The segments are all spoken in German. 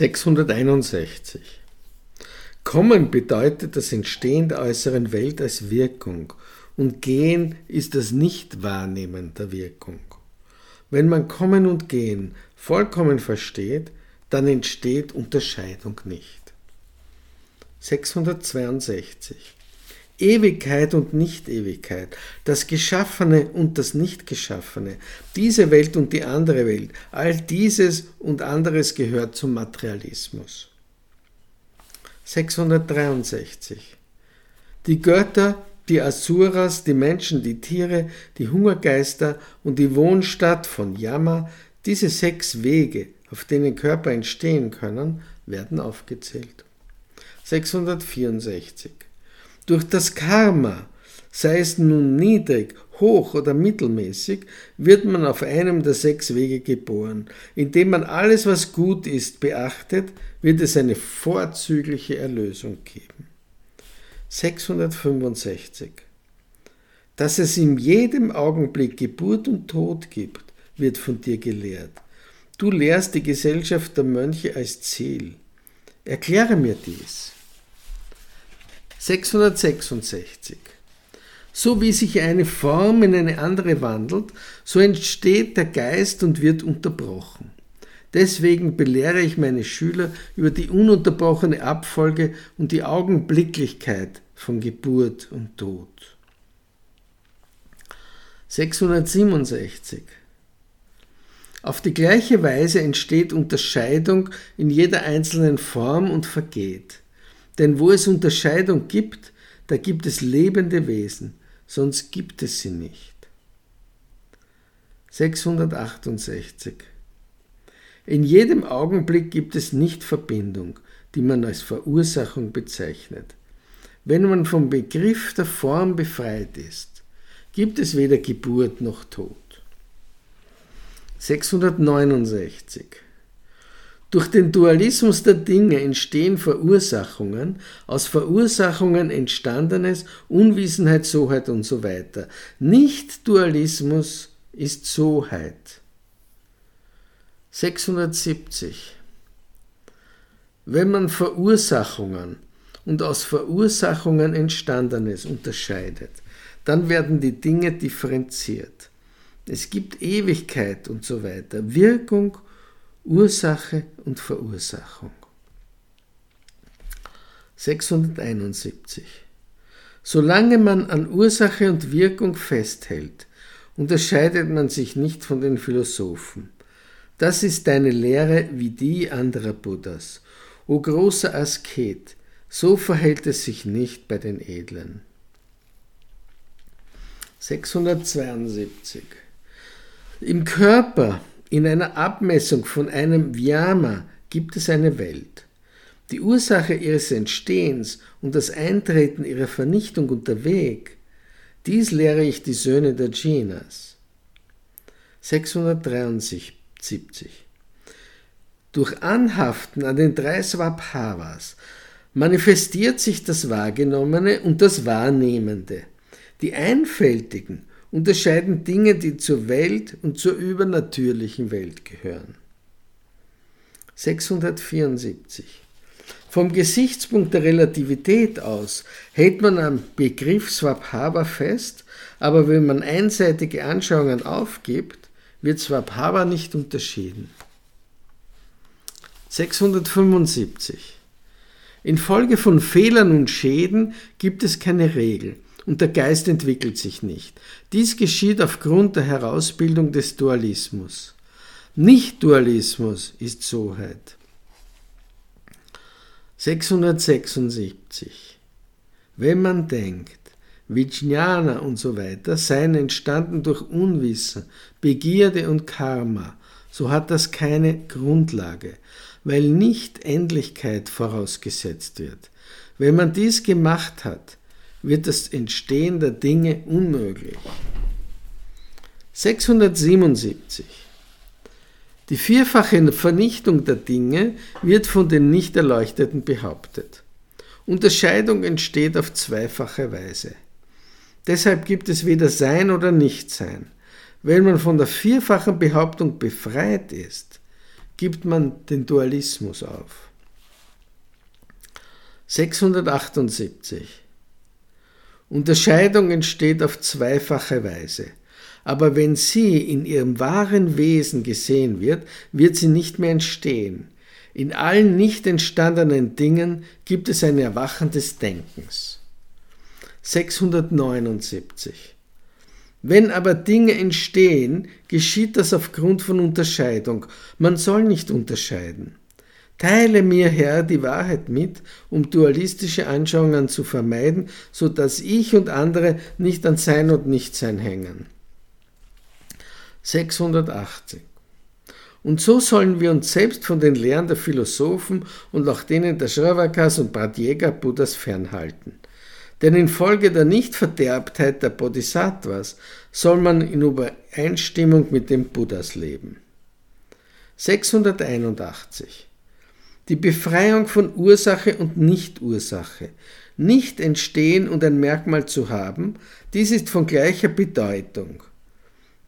661. Kommen bedeutet das Entstehen der äußeren Welt als Wirkung und Gehen ist das Nichtwahrnehmen der Wirkung. Wenn man Kommen und Gehen vollkommen versteht, dann entsteht Unterscheidung nicht. 662. Ewigkeit und Nicht-Ewigkeit, das Geschaffene und das Nicht-Geschaffene, diese Welt und die andere Welt, all dieses und anderes gehört zum Materialismus. 663. Die Götter, die Asuras, die Menschen, die Tiere, die Hungergeister und die Wohnstadt von Yama, diese sechs Wege, auf denen Körper entstehen können, werden aufgezählt. 664. Durch das Karma, sei es nun niedrig, hoch oder mittelmäßig, wird man auf einem der sechs Wege geboren. Indem man alles, was gut ist, beachtet, wird es eine vorzügliche Erlösung geben. 665. Dass es in jedem Augenblick Geburt und Tod gibt, wird von dir gelehrt. Du lehrst die Gesellschaft der Mönche als Ziel. Erkläre mir dies. 666. So wie sich eine Form in eine andere wandelt, so entsteht der Geist und wird unterbrochen. Deswegen belehre ich meine Schüler über die ununterbrochene Abfolge und die Augenblicklichkeit von Geburt und Tod. 667. Auf die gleiche Weise entsteht Unterscheidung in jeder einzelnen Form und vergeht. Denn wo es Unterscheidung gibt, da gibt es lebende Wesen, sonst gibt es sie nicht. 668. In jedem Augenblick gibt es Nichtverbindung, die man als Verursachung bezeichnet. Wenn man vom Begriff der Form befreit ist, gibt es weder Geburt noch Tod. 669. Durch den Dualismus der Dinge entstehen Verursachungen, aus Verursachungen entstandenes, Unwissenheit, Soheit und so weiter. Nicht-Dualismus ist Soheit. 670. Wenn man Verursachungen und aus Verursachungen entstandenes unterscheidet, dann werden die Dinge differenziert. Es gibt Ewigkeit und so weiter, Wirkung Ursache und Verursachung. 671. Solange man an Ursache und Wirkung festhält, unterscheidet man sich nicht von den Philosophen. Das ist deine Lehre wie die anderer Buddhas. O großer Asket, so verhält es sich nicht bei den Edlen. 672. Im Körper in einer Abmessung von einem Vyama gibt es eine Welt. Die Ursache ihres Entstehens und das Eintreten ihrer Vernichtung Weg, dies lehre ich die Söhne der Jinas. 673. Durch Anhaften an den drei Swabhavas manifestiert sich das Wahrgenommene und das Wahrnehmende. Die Einfältigen unterscheiden Dinge, die zur Welt und zur übernatürlichen Welt gehören. 674. Vom Gesichtspunkt der Relativität aus hält man am Begriff Swabhava fest, aber wenn man einseitige Anschauungen aufgibt, wird Swabhava nicht unterschieden. 675. Infolge von Fehlern und Schäden gibt es keine Regel und der Geist entwickelt sich nicht. Dies geschieht aufgrund der Herausbildung des Dualismus. Nicht-Dualismus ist Soheit. 676. Wenn man denkt, Vijnana und so weiter seien entstanden durch Unwissen, Begierde und Karma, so hat das keine Grundlage, weil nicht Endlichkeit vorausgesetzt wird. Wenn man dies gemacht hat, wird das Entstehen der Dinge unmöglich. 677. Die vierfache Vernichtung der Dinge wird von den Nichterleuchteten behauptet. Unterscheidung entsteht auf zweifache Weise. Deshalb gibt es weder Sein oder Nichtsein. Wenn man von der vierfachen Behauptung befreit ist, gibt man den Dualismus auf. 678. Unterscheidung entsteht auf zweifache Weise. Aber wenn sie in ihrem wahren Wesen gesehen wird, wird sie nicht mehr entstehen. In allen nicht entstandenen Dingen gibt es ein Erwachen des Denkens. 679. Wenn aber Dinge entstehen, geschieht das aufgrund von Unterscheidung. Man soll nicht unterscheiden. Teile mir, Herr, die Wahrheit mit, um dualistische Anschauungen zu vermeiden, so dass ich und andere nicht an Sein und Nichtsein hängen. 680. Und so sollen wir uns selbst von den Lehren der Philosophen und auch denen der Shravakas und Pradjega Buddhas fernhalten. Denn infolge der Nichtverderbtheit der Bodhisattvas soll man in Übereinstimmung mit dem Buddhas leben. 681. Die Befreiung von Ursache und Nichtursache. Nicht entstehen und ein Merkmal zu haben, dies ist von gleicher Bedeutung.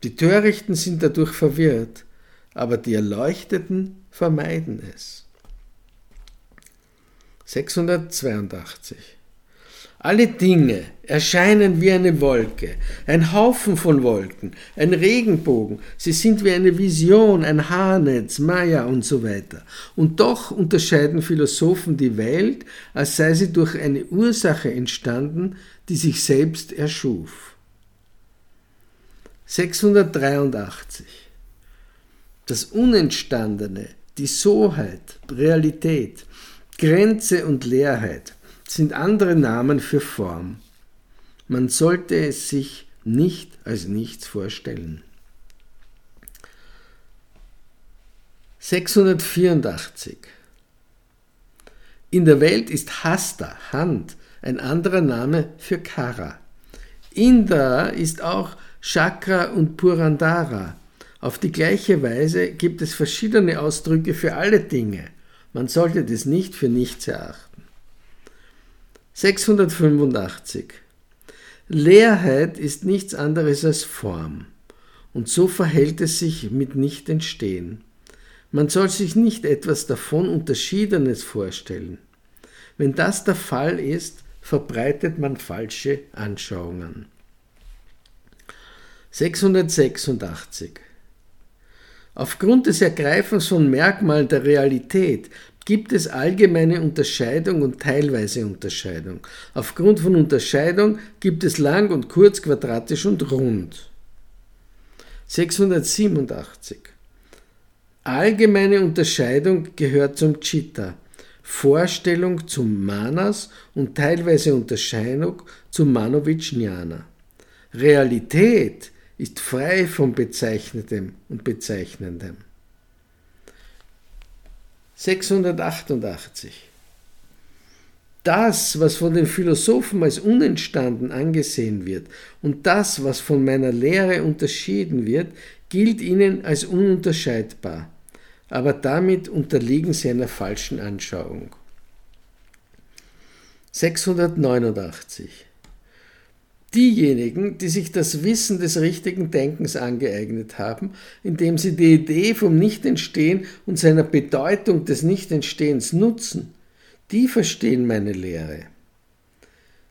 Die Törichten sind dadurch verwirrt, aber die Erleuchteten vermeiden es. 682. Alle Dinge erscheinen wie eine Wolke, ein Haufen von Wolken, ein Regenbogen, sie sind wie eine Vision, ein Haarnetz, Maya und so weiter. Und doch unterscheiden Philosophen die Welt, als sei sie durch eine Ursache entstanden, die sich selbst erschuf. 683. Das Unentstandene, die Soheit, Realität, Grenze und Leerheit sind andere Namen für Form. Man sollte es sich nicht als nichts vorstellen. 684. In der Welt ist Hasta, Hand, ein anderer Name für Kara. Indra ist auch Chakra und Purandara. Auf die gleiche Weise gibt es verschiedene Ausdrücke für alle Dinge. Man sollte das nicht für nichts erachten. 685. Leerheit ist nichts anderes als Form. Und so verhält es sich mit Nicht-Entstehen. Man soll sich nicht etwas davon Unterschiedenes vorstellen. Wenn das der Fall ist, verbreitet man falsche Anschauungen. 686. Aufgrund des Ergreifens von Merkmalen der Realität gibt es allgemeine Unterscheidung und teilweise Unterscheidung. Aufgrund von Unterscheidung gibt es lang und kurz, quadratisch und rund. 687. Allgemeine Unterscheidung gehört zum Chitta, Vorstellung zum Manas und teilweise Unterscheidung zum Manovijnana. Realität ist frei von Bezeichnetem und Bezeichnendem. 688. Das, was von den Philosophen als unentstanden angesehen wird und das, was von meiner Lehre unterschieden wird, gilt ihnen als ununterscheidbar, aber damit unterliegen sie einer falschen Anschauung. 689. Diejenigen, die sich das Wissen des richtigen Denkens angeeignet haben, indem sie die Idee vom Nichtentstehen und seiner Bedeutung des Nichtentstehens nutzen, die verstehen meine Lehre.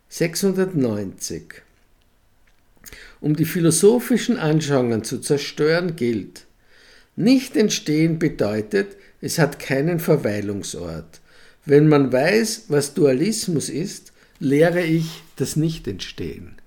690. Um die philosophischen Anschauungen zu zerstören, gilt, Nichtentstehen bedeutet, es hat keinen Verweilungsort. Wenn man weiß, was Dualismus ist, lehre ich das Nichtentstehen.